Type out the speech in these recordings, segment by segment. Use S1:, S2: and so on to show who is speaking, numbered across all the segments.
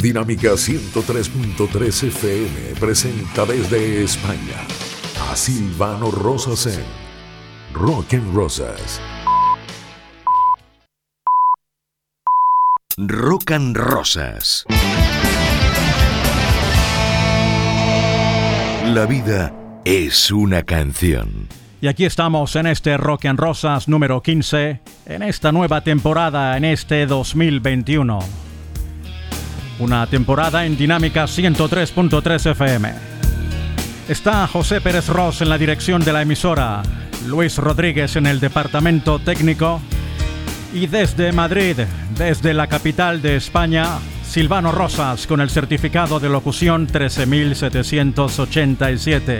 S1: Dinámica 103.3 FM presenta desde España a Silvano Rosas en Rock and Rosas.
S2: Rock and Rosas. La vida es una canción.
S3: Y aquí estamos en este Rock and Rosas número 15, en esta nueva temporada, en este 2021. Una temporada en dinámica 103.3 FM. Está José Pérez Ross en la dirección de la emisora, Luis Rodríguez en el departamento técnico y desde Madrid, desde la capital de España, Silvano Rosas con el certificado de locución 13787.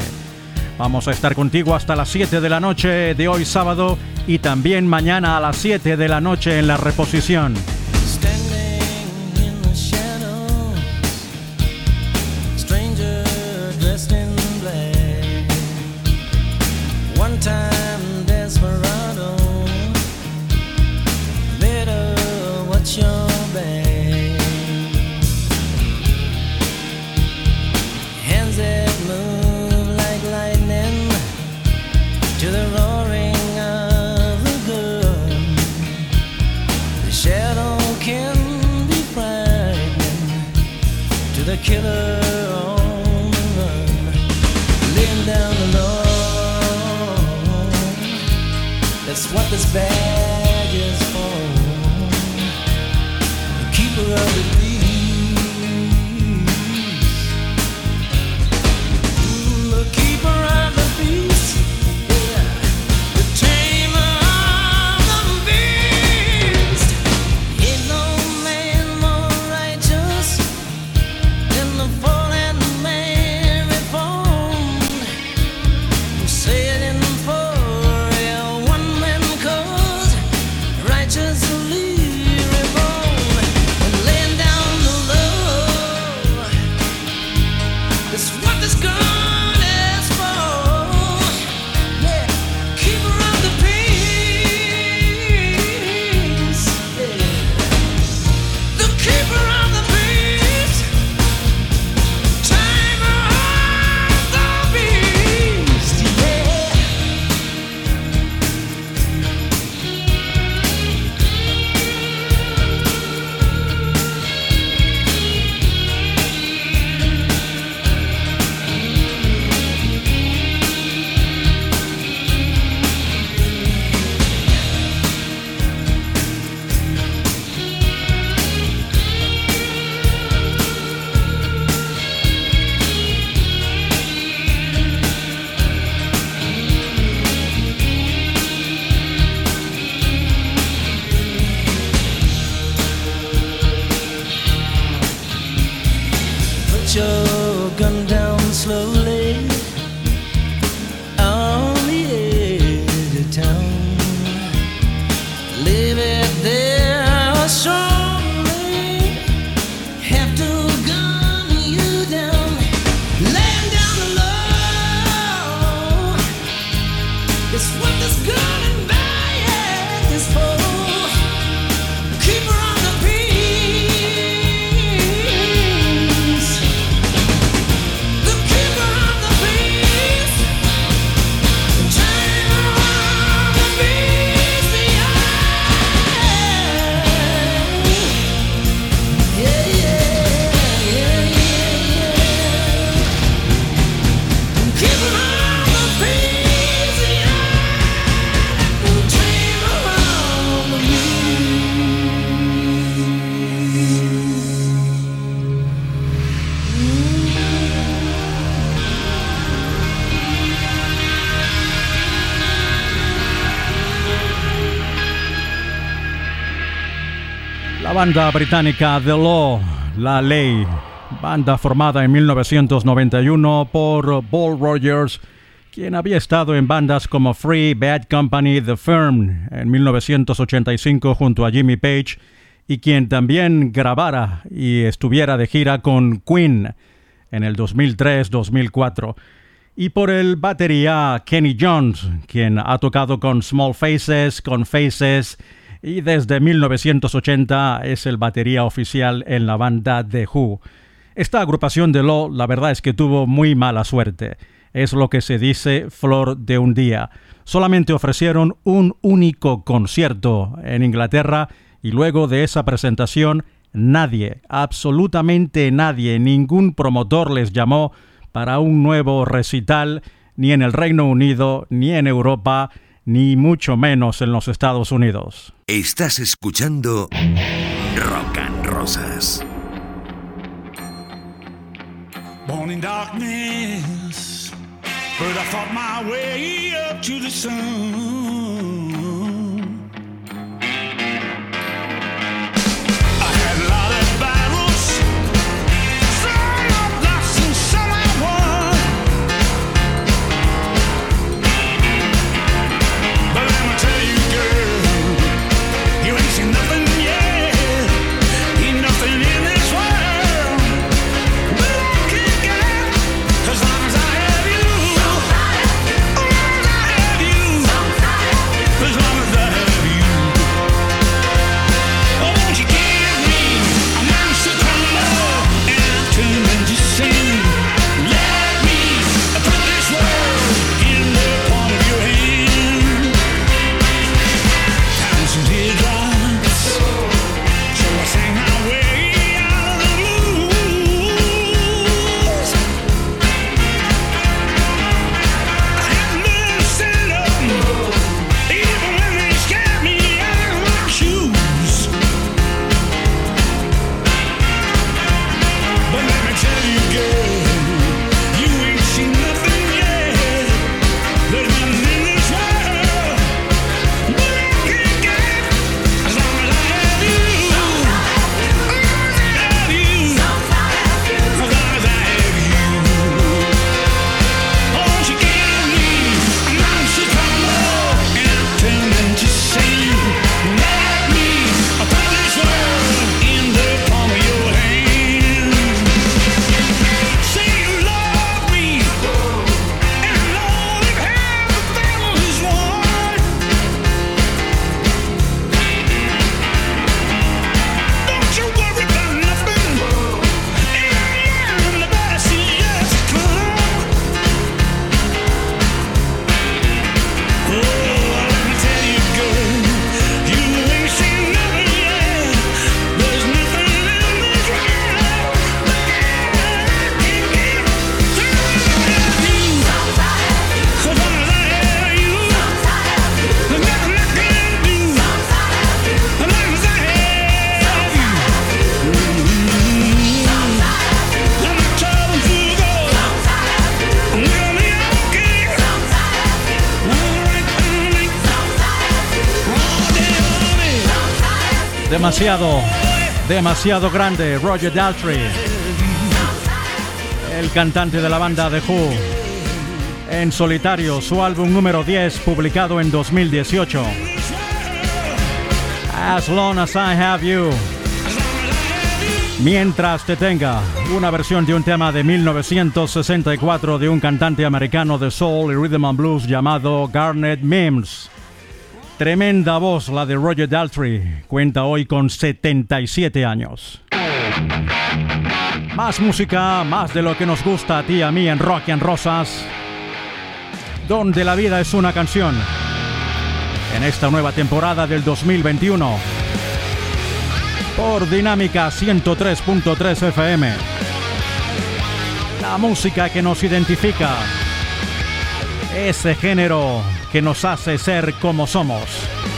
S3: Vamos a estar contigo hasta las 7 de la noche de hoy sábado y también mañana a las 7 de la noche en la reposición. Banda británica The Law, La Ley, banda formada en 1991 por Paul Rogers, quien había estado en bandas como Free, Bad Company, The Firm en 1985 junto a Jimmy Page, y quien también grabara y estuviera de gira con Queen en el 2003-2004 y por el batería Kenny Jones, quien ha tocado con Small Faces, con Faces
S4: y desde 1980 es el batería oficial en la banda The Who. Esta agrupación de Law, la verdad es que tuvo muy mala suerte. Es lo que se dice flor de un día. Solamente ofrecieron un único concierto en Inglaterra y luego de esa presentación nadie, absolutamente nadie, ningún promotor les llamó para un nuevo recital ni en el Reino Unido, ni en Europa, ni mucho menos en los Estados Unidos.
S5: Estás escuchando Rock and Rosas. Born in darkness, but I fought my way up to the sun.
S4: Demasiado, demasiado grande, Roger Daltrey, el cantante de la banda The Who, en solitario, su álbum número 10, publicado en 2018. As long as I have you. Mientras te tenga, una versión de un tema de 1964 de un cantante americano de soul y rhythm and blues llamado Garnet Mims. Tremenda voz la de Roger Daltrey. Cuenta hoy con 77 años. Más música, más de lo que nos gusta a ti y a mí en Rock and Rosas. Donde la vida es una canción. En esta nueva temporada del 2021. Por Dinámica 103.3 FM. La música que nos identifica. Ese género que nos hace ser como somos.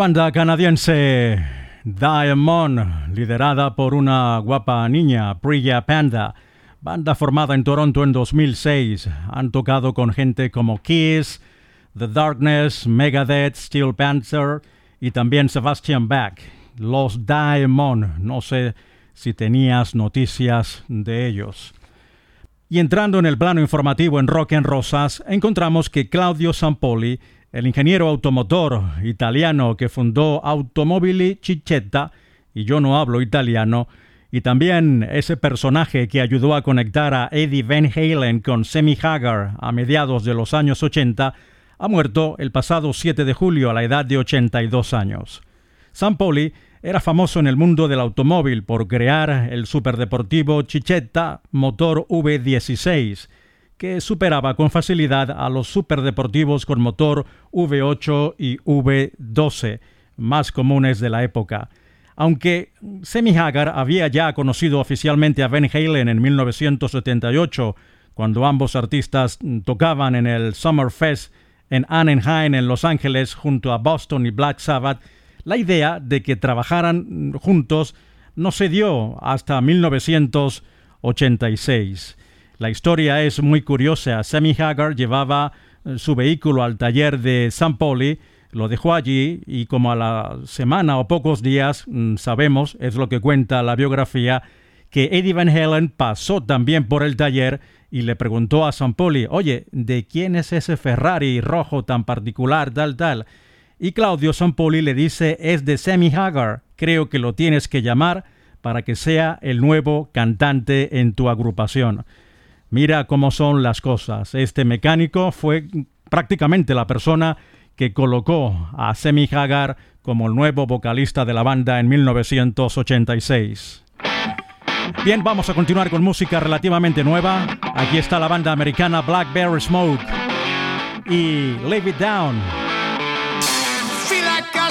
S4: Banda canadiense Diamond, liderada por una guapa niña, Priya Panda, banda formada en Toronto en 2006, han tocado con gente como Kiss, The Darkness, Megadeth, Steel Panther y también Sebastian Bach. Los Diamond, no sé si tenías noticias de ellos. Y entrando en el plano informativo en Rock en Rosas, encontramos que Claudio Sampoli el ingeniero automotor italiano que fundó Automobili Cicetta, y yo no hablo italiano, y también ese personaje que ayudó a conectar a Eddie Van Halen con Sammy Hagar a mediados de los años 80, ha muerto el pasado 7 de julio a la edad de 82 años. Sam Poli era famoso en el mundo del automóvil por crear el superdeportivo Cicetta motor V16, que superaba con facilidad a los superdeportivos con motor V8 y V12, más comunes de la época. Aunque Semi Hagar había ya conocido oficialmente a Van Halen en 1978, cuando ambos artistas tocaban en el Summer Fest en Anaheim, en Los Ángeles, junto a Boston y Black Sabbath, la idea de que trabajaran juntos no se dio hasta 1986. La historia es muy curiosa. Sammy Hagar llevaba eh, su vehículo al taller de San Poli, lo dejó allí y como a la semana o pocos días, mm, sabemos, es lo que cuenta la biografía, que Eddie Van Halen pasó también por el taller y le preguntó a San Poli, oye, ¿de quién es ese Ferrari rojo tan particular, tal, tal? Y Claudio Sampoli le dice, es de Sammy Hagar, creo que lo tienes que llamar para que sea el nuevo cantante en tu agrupación. Mira cómo son las cosas. Este mecánico fue prácticamente la persona que colocó a Semi Hagar como el nuevo vocalista de la banda en 1986. Bien, vamos a continuar con música relativamente nueva. Aquí está la banda americana Blackberry Smoke y Leave It Down. Feel like I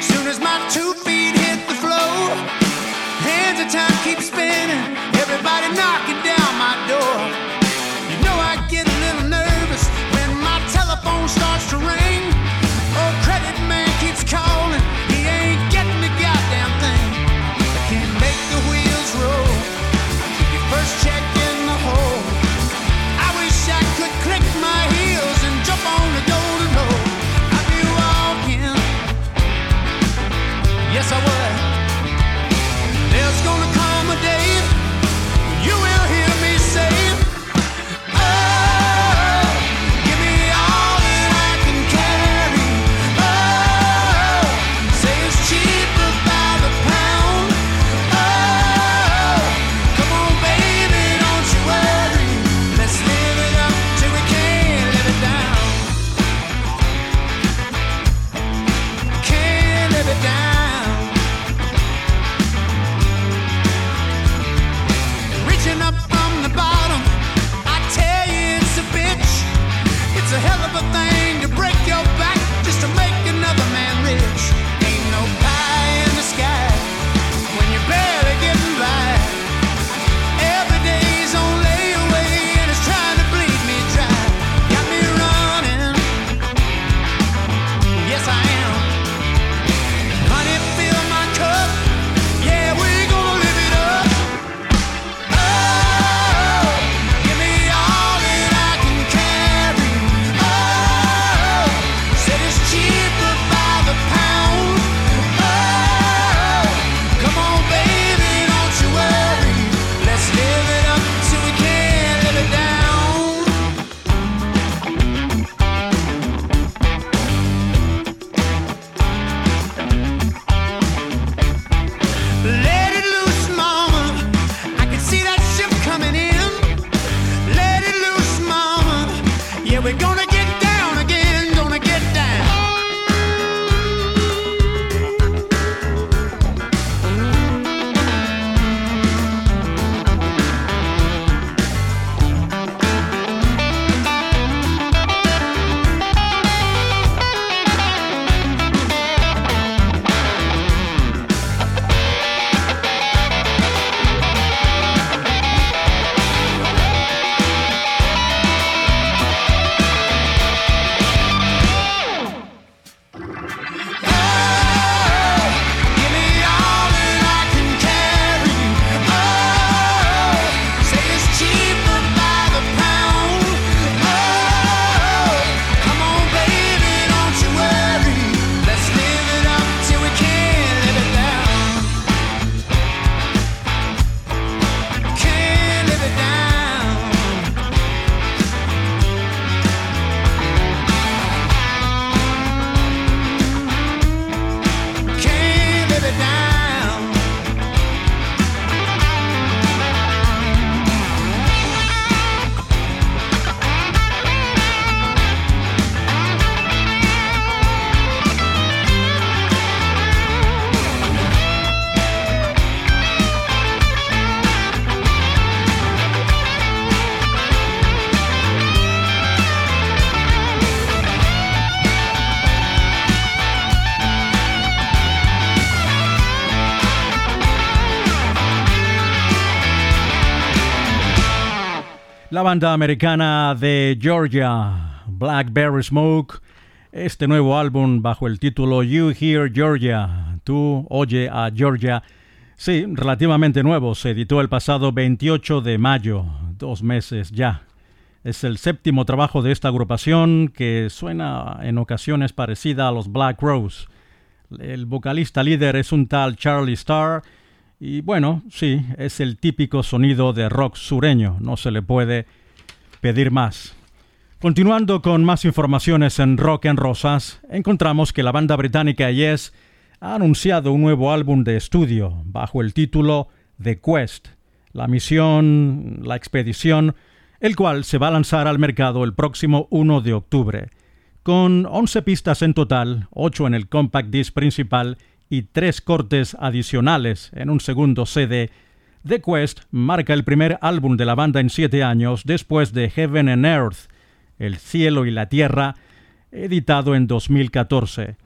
S4: soon as hit the floor. Hands time keep spinning, everybody down. My door. La banda americana de Georgia, Blackberry Smoke, este nuevo álbum bajo el título You Hear Georgia, tú oye a Georgia, sí, relativamente nuevo, se editó el pasado 28 de mayo, dos meses ya. Es el séptimo trabajo de esta agrupación que suena en ocasiones parecida a los Black Rose. El vocalista líder es un tal Charlie Starr, y bueno, sí, es el típico sonido de rock sureño, no se le puede pedir más. Continuando con más informaciones en Rock en Rosas, encontramos que la banda británica Yes ha anunciado un nuevo álbum de estudio bajo el título The Quest, la misión, la expedición, el cual se va a lanzar al mercado el próximo 1 de octubre, con 11 pistas en total, 8 en el compact disc principal y tres cortes adicionales en un segundo CD, The Quest marca el primer álbum de la banda en siete años después de Heaven and Earth, El cielo y la tierra, editado en 2014.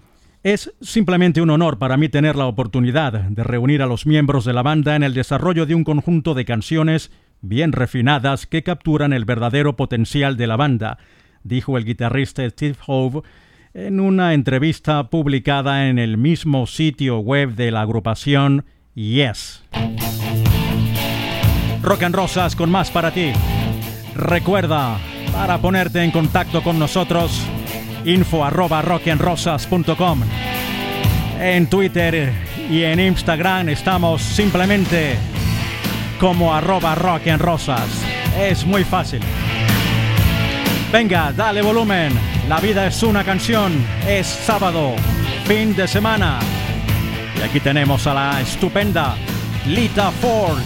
S4: Es simplemente un honor para mí tener la oportunidad de reunir a los miembros de la banda en el desarrollo de un conjunto de canciones bien refinadas que capturan el verdadero potencial de la banda, dijo el guitarrista Steve Hove en una entrevista publicada en el mismo sitio web de la agrupación Yes. Rock and Rosas con más para ti. Recuerda, para ponerte en contacto con nosotros, info arroba rockandrosas.com. En Twitter y en Instagram estamos simplemente como arroba rock and rosas. Es muy fácil. Venga, dale volumen. La vida es una canción. Es sábado, fin de semana. Y aquí tenemos a la estupenda Lita Ford.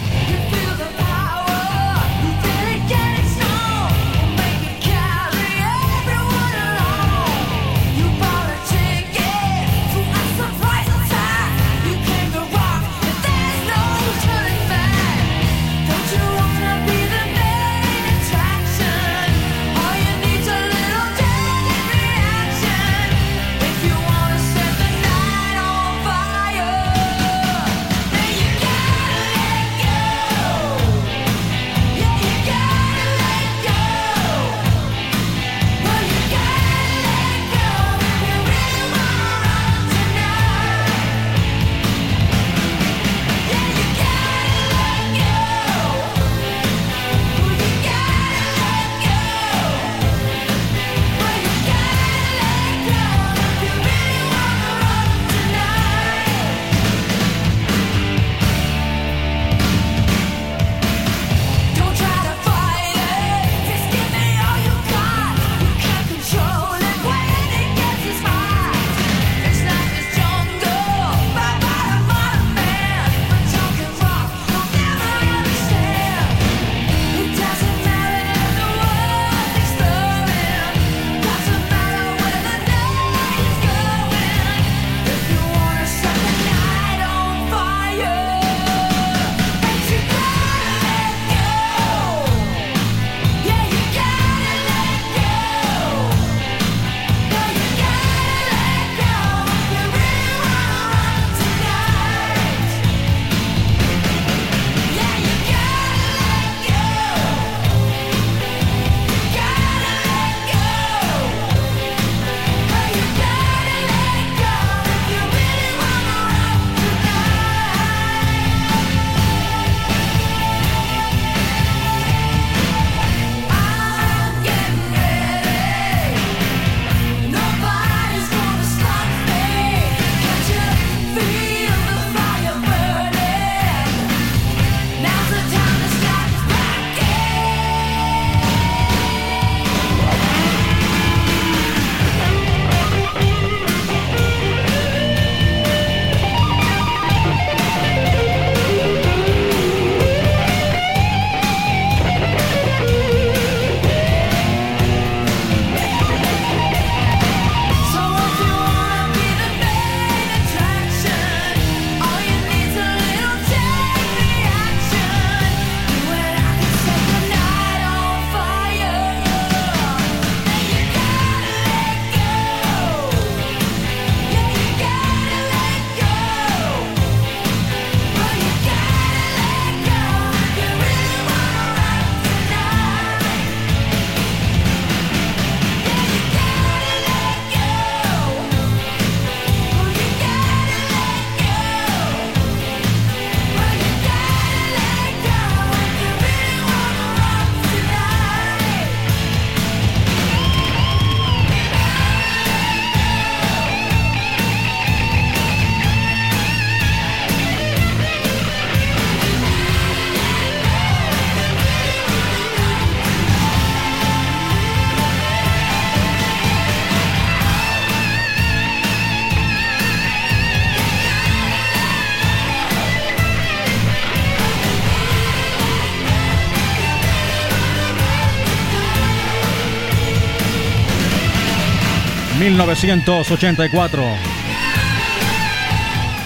S4: 1984.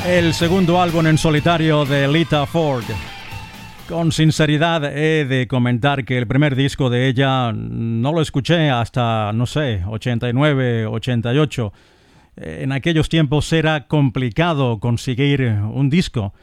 S4: El segundo álbum en solitario de Lita Ford. Con sinceridad he de comentar que el primer disco de ella no lo escuché hasta, no sé, 89, 88. En aquellos tiempos era complicado conseguir un disco.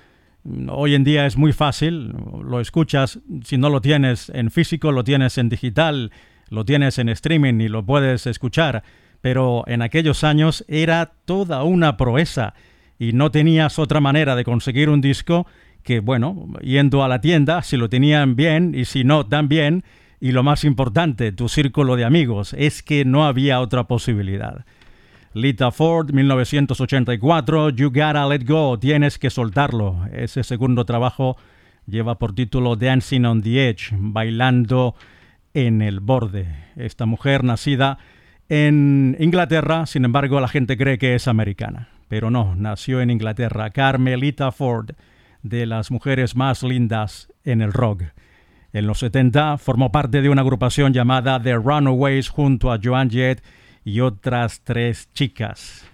S4: Hoy en día es muy fácil, lo escuchas, si no lo tienes en físico, lo tienes en digital, lo tienes en streaming y lo puedes escuchar, pero en aquellos años era toda una proeza y no tenías otra manera de conseguir un disco que, bueno, yendo a la tienda, si lo tenían bien y si no, también, y lo más importante, tu círculo de amigos, es que no había otra posibilidad. Lita Ford, 1984, You Gotta Let Go, tienes que soltarlo. Ese segundo trabajo lleva por título Dancing on the Edge, bailando en el borde. Esta mujer nacida en Inglaterra, sin embargo la gente cree que es americana, pero no, nació en Inglaterra. Carmelita Ford, de las mujeres más lindas en el rock. En los 70 formó parte de una agrupación llamada The Runaways junto a Joan Jett y otras tres chicas.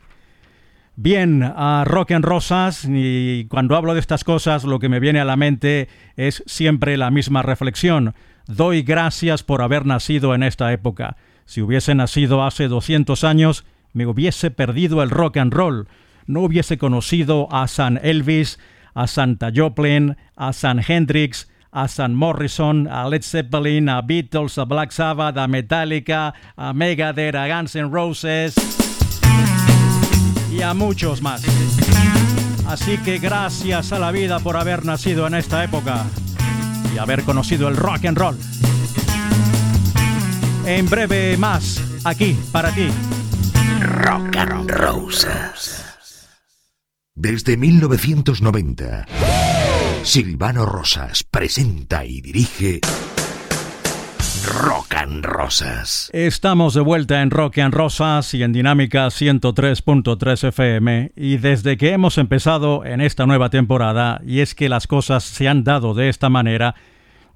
S4: Bien, a Rock en Rosas, y cuando hablo de estas cosas lo que me viene a la mente es siempre la misma reflexión. Doy gracias por haber nacido en esta época. Si hubiese nacido hace 200 años, me hubiese perdido el rock and roll. No hubiese conocido a San Elvis, a Santa Joplin, a San Hendrix, a San Morrison, a Led Zeppelin, a Beatles, a Black Sabbath, a Metallica, a Megadeth, a Guns N' Roses y a muchos más. Así que gracias a la vida por haber nacido en esta época y haber conocido el rock and roll. En breve más, aquí para ti.
S6: Rock and Roses. Desde 1990. Silvano Rosas presenta y dirige Rock and Rosas.
S4: Estamos de vuelta en Rock and Rosas y en Dinámica 103.3 FM y desde que hemos empezado en esta nueva temporada y es que las cosas se han dado de esta manera,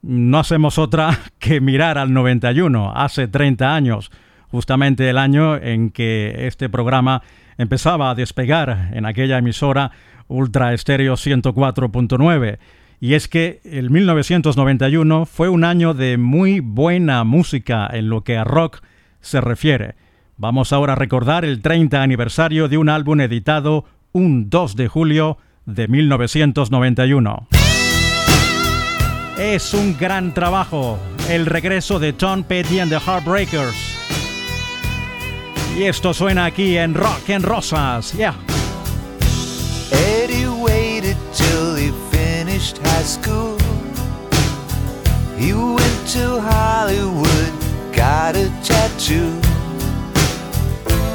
S4: no hacemos otra que mirar al 91, hace 30 años, justamente el año en que este programa empezaba a despegar en aquella emisora Ultra Estéreo 104.9. Y es que el 1991 fue un año de muy buena música en lo que a rock se refiere. Vamos ahora a recordar el 30 aniversario de un álbum editado un 2 de julio de 1991. Es un gran trabajo, el regreso de Tom Petty and the Heartbreakers. Y esto suena aquí en Rock en Rosas, yeah.
S7: Eddie waited till he finished high school. He went to Hollywood, got a tattoo.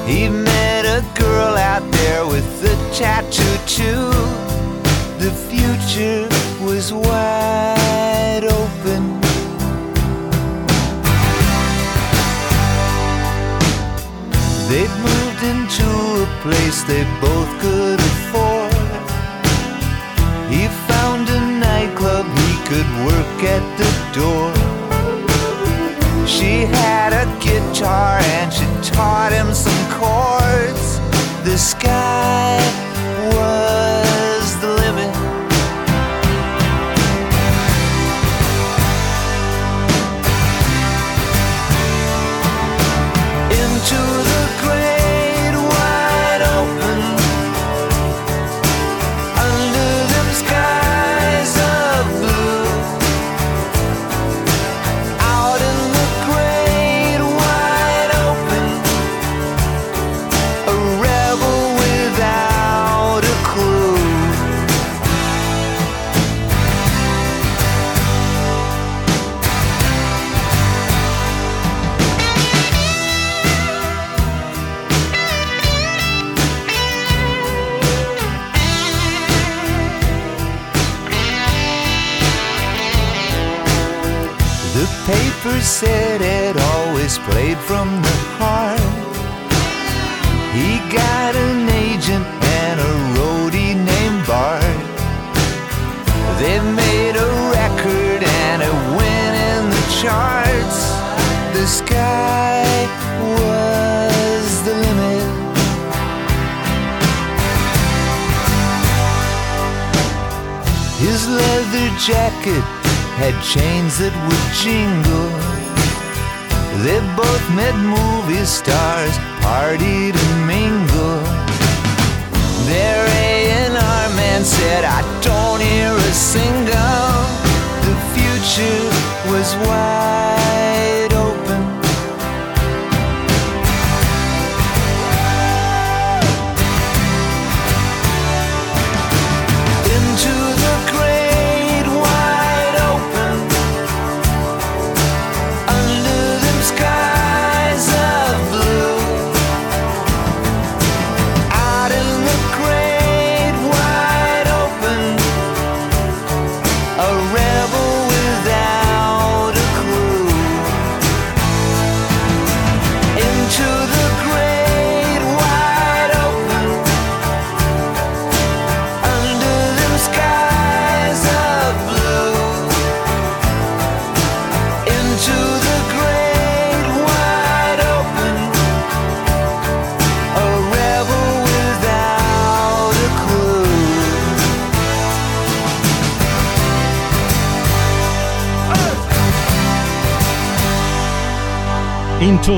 S7: He met a girl out there with a tattoo too. The future was open. They'd moved into a place they both could afford. He found a nightclub he could work at the door. She had a guitar and she taught him some chords. The sky was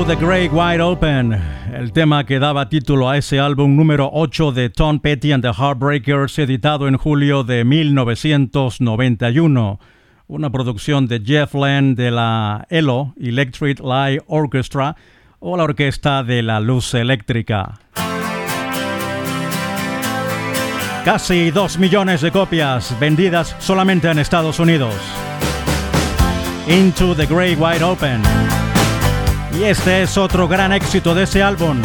S4: The Great Wide Open, el tema que daba título a ese álbum número 8 de Tom Petty and the Heartbreakers, editado en julio de 1991. Una producción de Jeff Lynne de la ELO, Electric Light Orchestra, o la Orquesta de la Luz Eléctrica. Casi 2 millones de copias vendidas solamente en Estados Unidos. Into the Great Wide Open. Y este es otro gran éxito de ese álbum,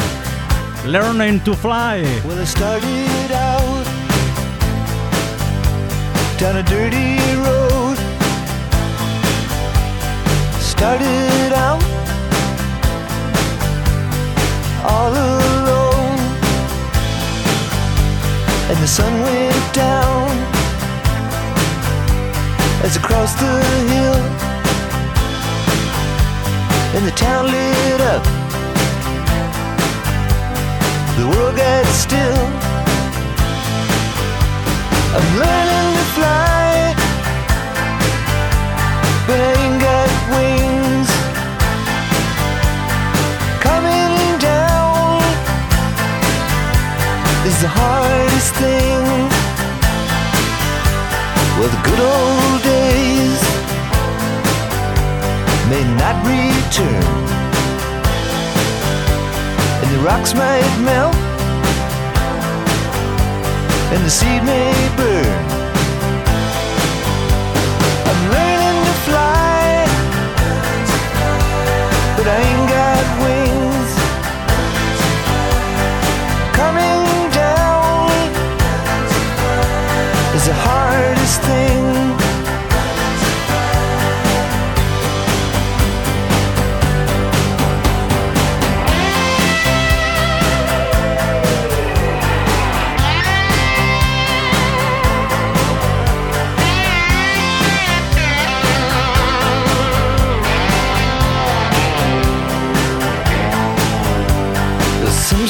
S4: Learning to Fly.
S7: Well, I started out down a dirty road. Started out all alone, and the sun went down as I crossed the hill, and the town lit up. The world got still. I'm learning to fly, but I ain't got wings. Coming down is the hardest thing. Well, the good old days may not return and the rocks might melt, and the seed may burn.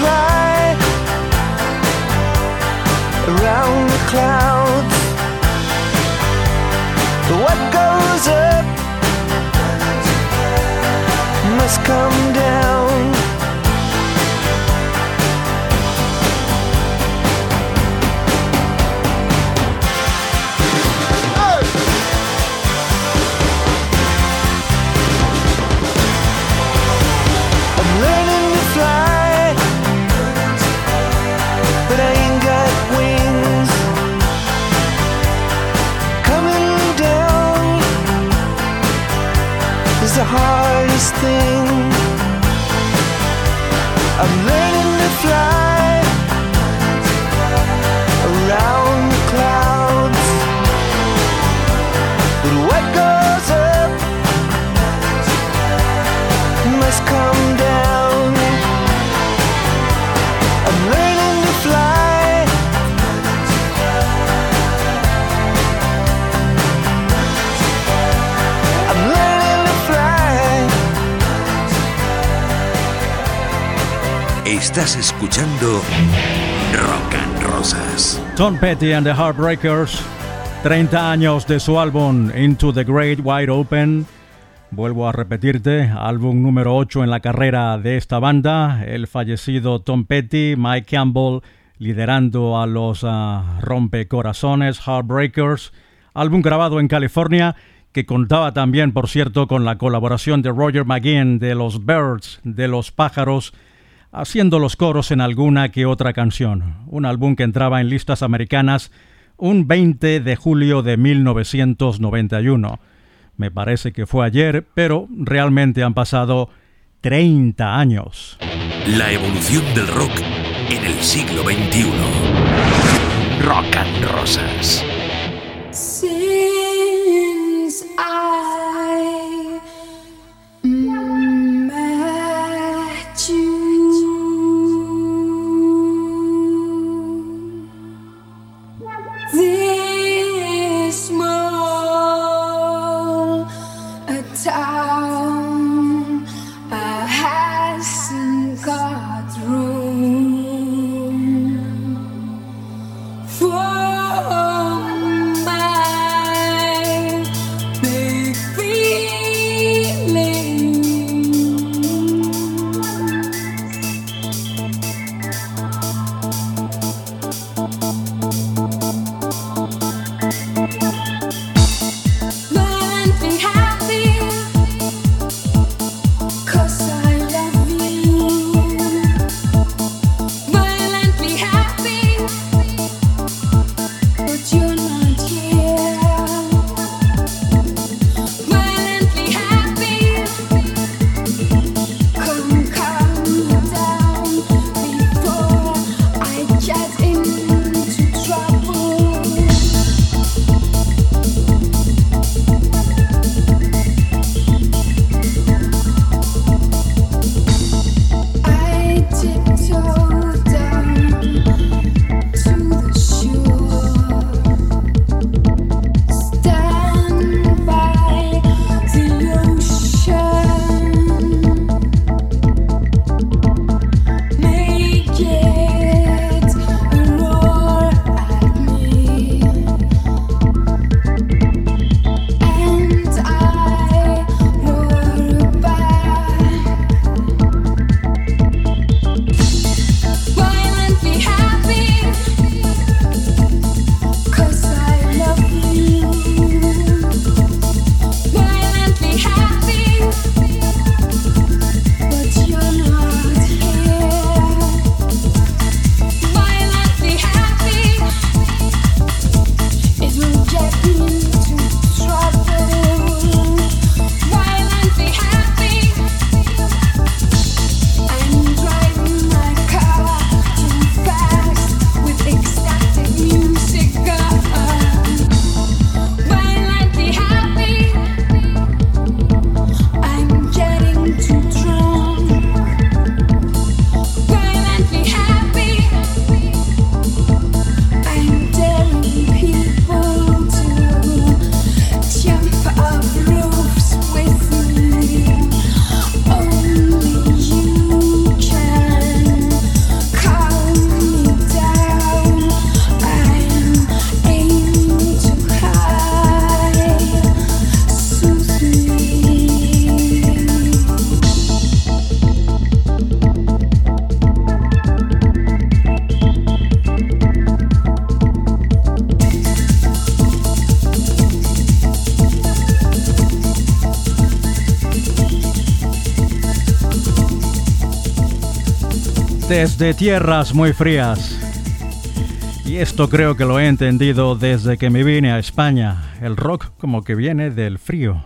S7: Fly around the clouds. What goes up must come down.
S4: Tom Petty and the Heartbreakers, 30 años de su álbum Into the Great Wide Open. Vuelvo a repetirte, álbum número 8 en la carrera de esta banda. El fallecido Tom Petty, Mike Campbell liderando a los uh, rompecorazones Heartbreakers. Álbum grabado en California que contaba también, por cierto, con la colaboración de Roger McGinn de los Birds, de los pájaros, haciendo los coros en alguna que otra canción. Un álbum que entraba en listas americanas un 20 de julio de 1991. Me parece que fue ayer, pero realmente han pasado 30 años.
S6: La evolución del rock en el siglo XXI. Rock and Rosas.
S4: Desde tierras muy frías. Y esto creo que lo he entendido desde que me vine a España. El rock como que viene del frío.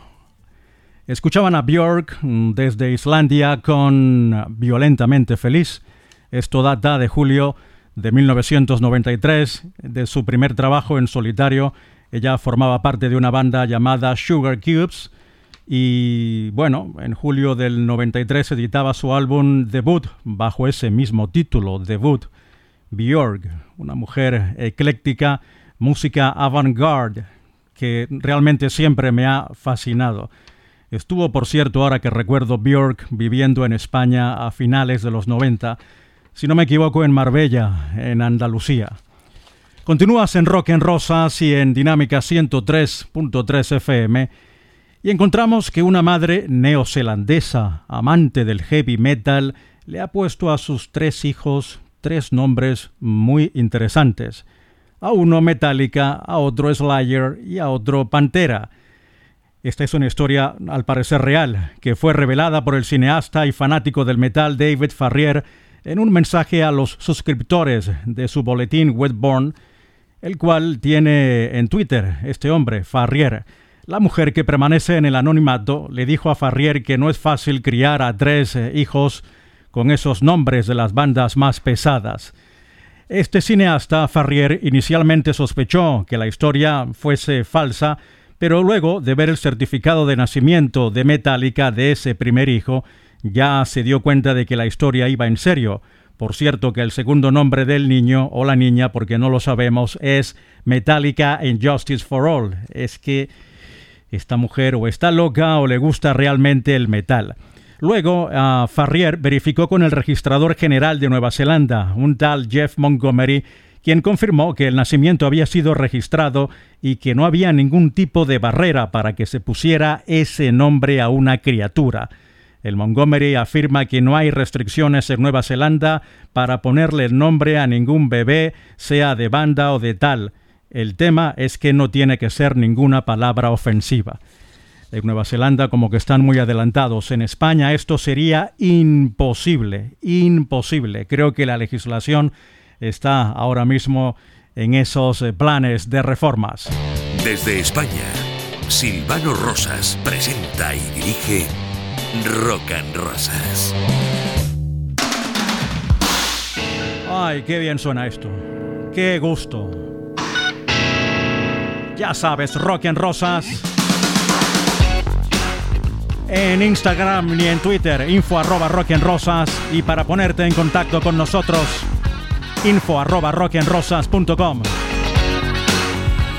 S4: Escuchaban a Björk mm, desde Islandia con Violentamente Feliz. Esto data de julio de 1993, de su primer trabajo en solitario. Ella formaba parte de una banda llamada Sugar Cubes y bueno, en julio del 93 editaba su álbum debut bajo ese mismo título, debut, Björk, una mujer ecléctica, música avant-garde, que realmente siempre me ha fascinado. Estuvo, por cierto, ahora que recuerdo Björk viviendo en España a finales de los 90, si no me equivoco, en Marbella, en Andalucía. Continúas en Rock en Rosas y en Dinámica 103.3 FM y encontramos que una madre neozelandesa, amante del heavy metal, le ha puesto a sus tres hijos tres nombres muy interesantes. A uno Metallica, a otro Slayer y a otro Pantera. Esta es una historia al parecer real, que fue revelada por el cineasta y fanático del metal David Farrier en un mensaje a los suscriptores de su boletín Wetborn, el cual tiene en Twitter este hombre, Farrier. La mujer que permanece en el anonimato le dijo a Farrier que no es fácil criar a tres eh, hijos con esos nombres de las bandas más pesadas. Este cineasta, Farrier, inicialmente sospechó que la historia fuese falsa, pero luego de ver el certificado de nacimiento de Metallica de ese primer hijo, ya se dio cuenta de que la historia iba en serio. Por cierto que el segundo nombre del niño o la niña, porque no lo sabemos, es Metallica Justice for All. Es que esta mujer o está loca o le gusta realmente el metal. Luego, uh, Farrier verificó con el registrador general de Nueva Zelanda, un tal Jeff Montgomery, quien confirmó que el nacimiento había sido registrado y que no había ningún tipo de barrera para que se pusiera ese nombre a una criatura. El Montgomery afirma que no hay restricciones en Nueva Zelanda para ponerle el nombre a ningún bebé, sea de banda o de tal. El tema es que no tiene que ser ninguna palabra ofensiva. En Nueva Zelanda como que están muy adelantados. En España esto sería imposible, imposible. Creo que la legislación está ahora mismo en esos eh, planes de reformas.
S6: Desde España, Silvano Rosas presenta y dirige Rock and Rosas.
S4: Ay, qué bien suena esto. Qué gusto. Ya sabes, Rock and Rosas. En Instagram ni en Twitter, info arroba rock and rosas. Y para ponerte en contacto con nosotros, info arroba rockandrosas.com.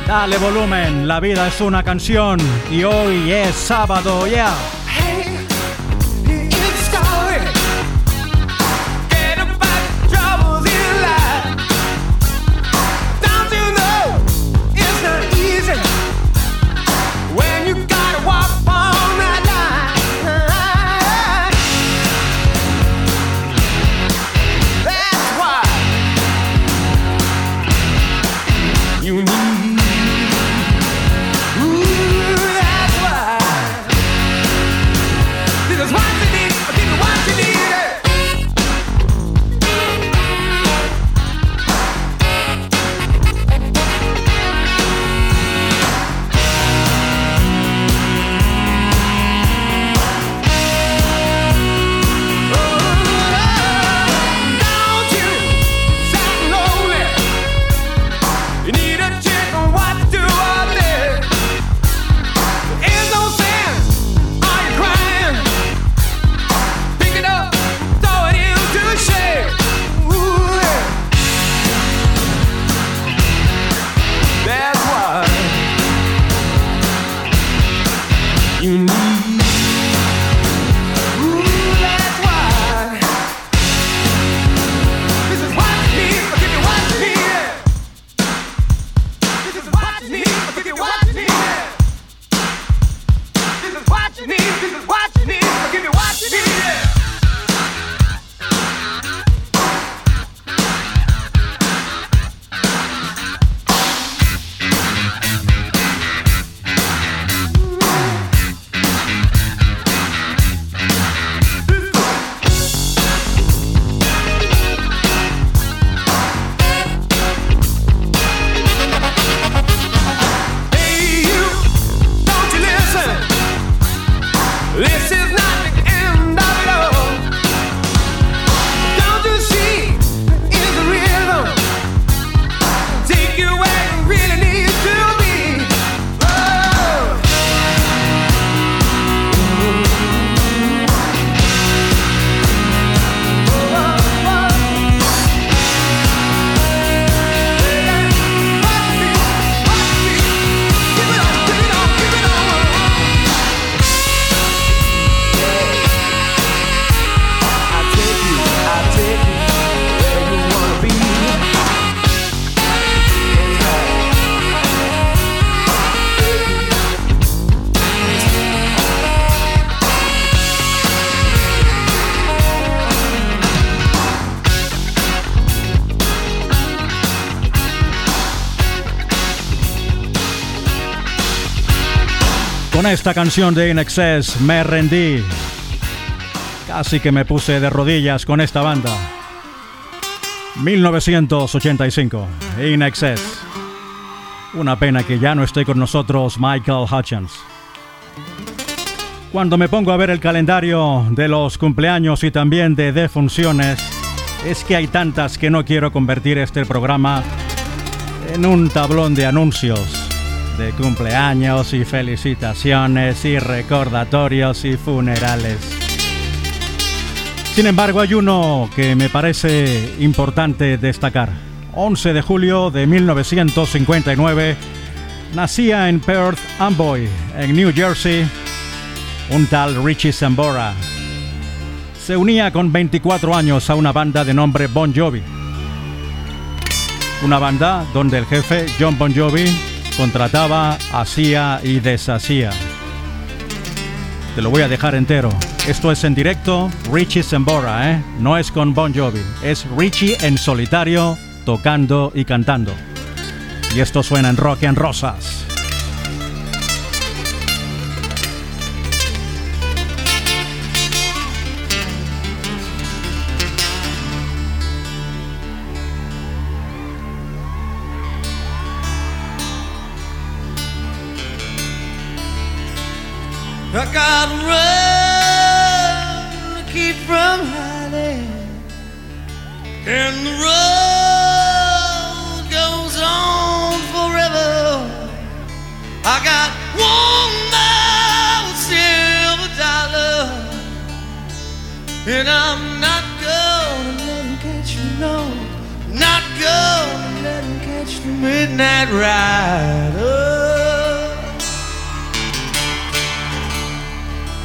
S4: Dale volumen, la vida es una canción y hoy es sábado, ya. Con esta canción de In Excess me rendí. Casi que me puse de rodillas con esta banda. 1985, In Excess. Una pena que ya no esté con nosotros Michael Hutchins. Cuando me pongo a ver el calendario de los cumpleaños y también de defunciones, es que hay tantas que no quiero convertir este programa en un tablón de anuncios de cumpleaños y felicitaciones y recordatorios y funerales. Sin embargo, hay uno que me parece importante destacar. 11 de julio de 1959 nacía en Perth Amboy, en New Jersey, un tal Richie Sambora. Se unía con 24 años a una banda de nombre Bon Jovi. Una banda donde el jefe John Bon Jovi contrataba, hacía y deshacía. Te lo voy a dejar entero. Esto es en directo, Richie Sambora, ¿eh? No es con Bon Jovi, es Richie en solitario, tocando y cantando. Y esto suena en Rock and Rosas.
S8: And I'm not gonna let him catch me, no, not gonna let him catch the midnight rider.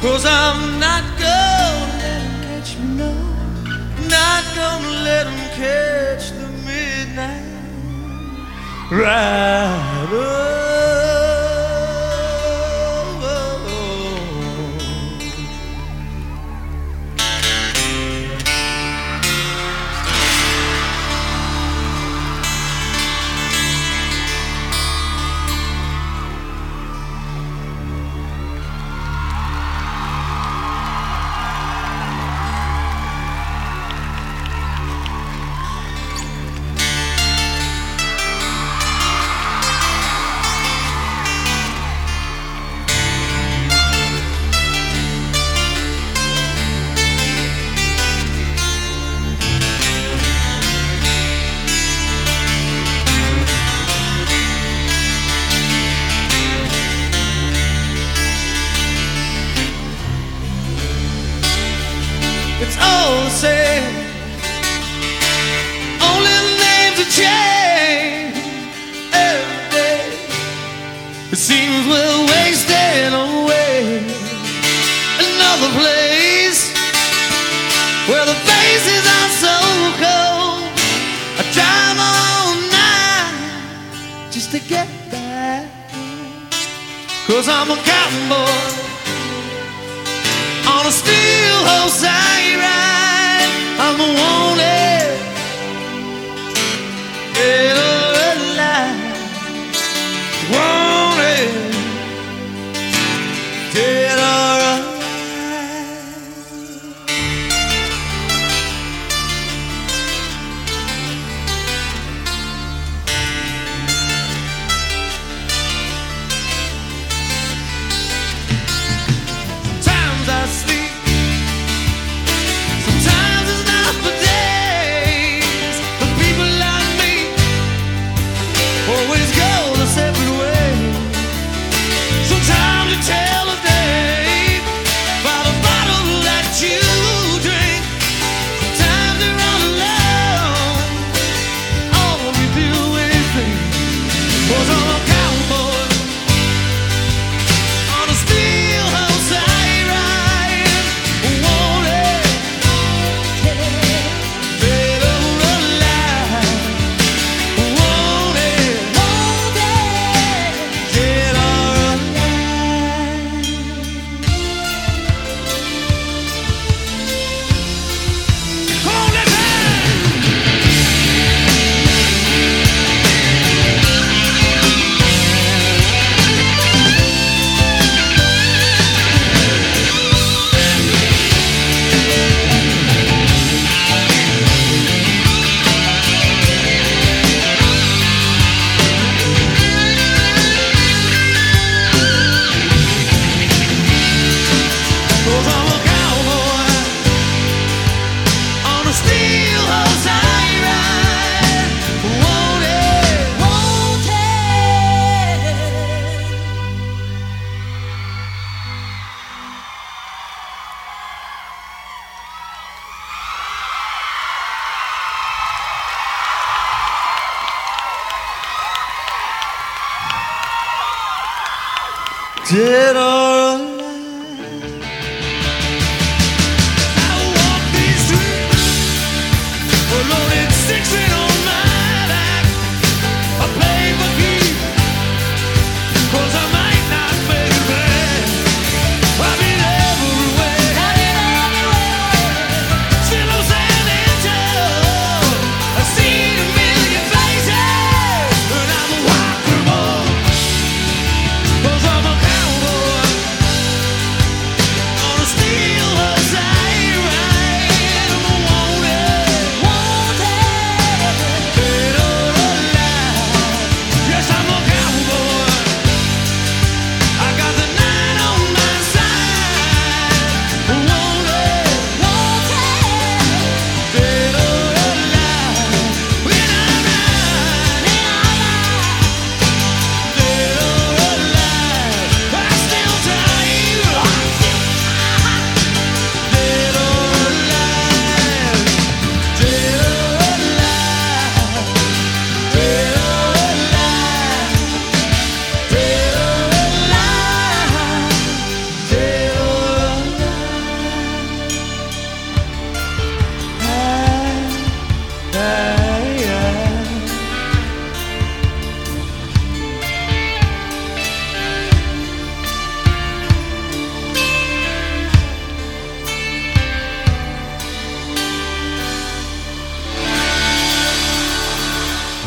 S8: Cause I'm not gonna let him catch me, no. Not gonna let him catch the midnight rider. Cause I'm a cowboy on a steel horse I ride. I'm a wanted,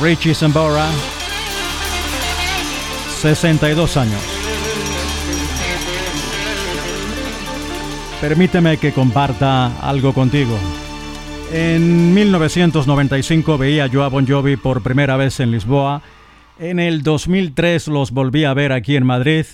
S4: Richie Sambora, 62 años. Permíteme que comparta algo contigo. En 1995 veía yo a Bon Jovi por primera vez en Lisboa. En el 2003 los volví a ver aquí en Madrid.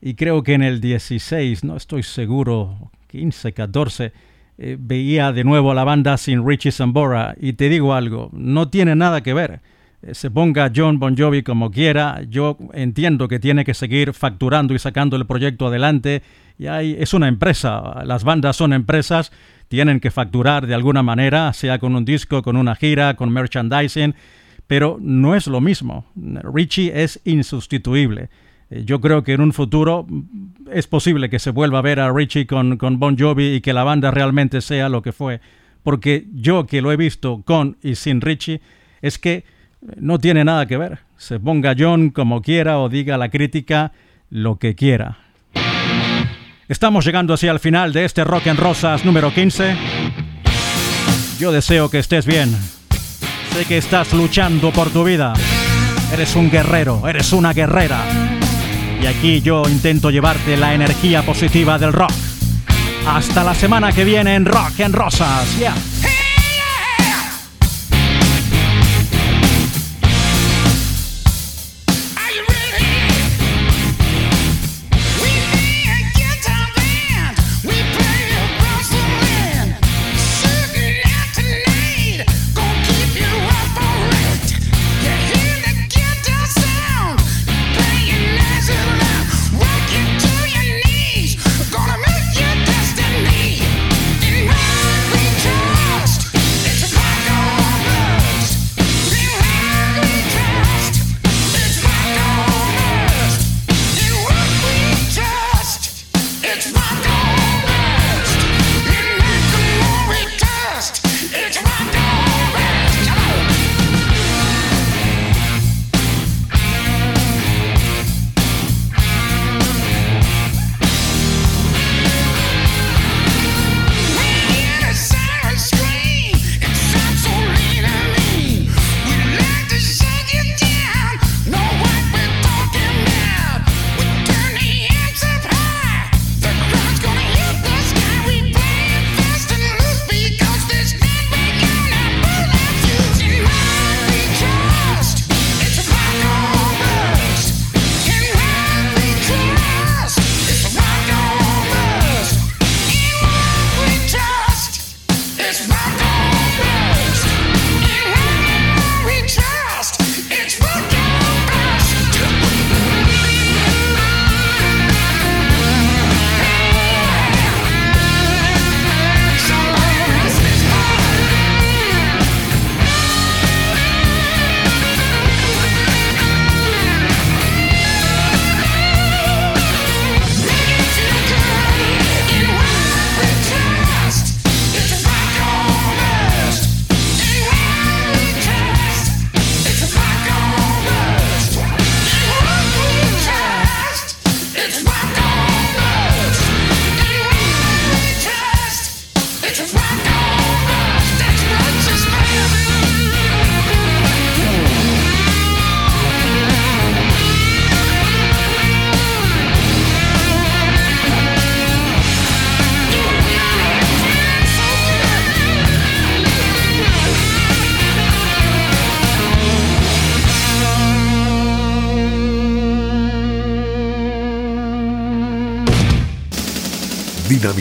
S4: Y creo que en el 16, no estoy seguro, 15, 14, eh, veía de nuevo a la banda sin Richie Sambora. Y te digo algo, no tiene nada que ver. Eh, Se ponga John Bon Jovi como quiera, yo entiendo que tiene que seguir facturando y sacando el proyecto adelante. Y es una empresa, las bandas son empresas, tienen que facturar de alguna manera, sea con un disco, con una gira, con merchandising, pero no es lo mismo. Richie es insustituible. Eh, Yo creo que en un futuro mm, es posible que se vuelva a ver a Richie con, con Bon Jovi y que la banda realmente sea lo que fue. Porque yo que lo he visto con y sin Richie, es que no tiene nada que ver. Se ponga John como quiera o diga la crítica lo que quiera. Estamos llegando así al final de este Rock en Rosas número 15. Yo deseo que estés bien. Sé que estás luchando por tu vida. Eres un guerrero, eres una guerrera. Y aquí yo intento llevarte la energía positiva del rock. Hasta la semana que viene en Rock en Rosas. Yeah.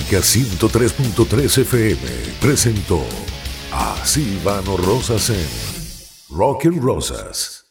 S1: Dinámica 103.3 FM presentó a Silvano Rosas en Rock and Rosas.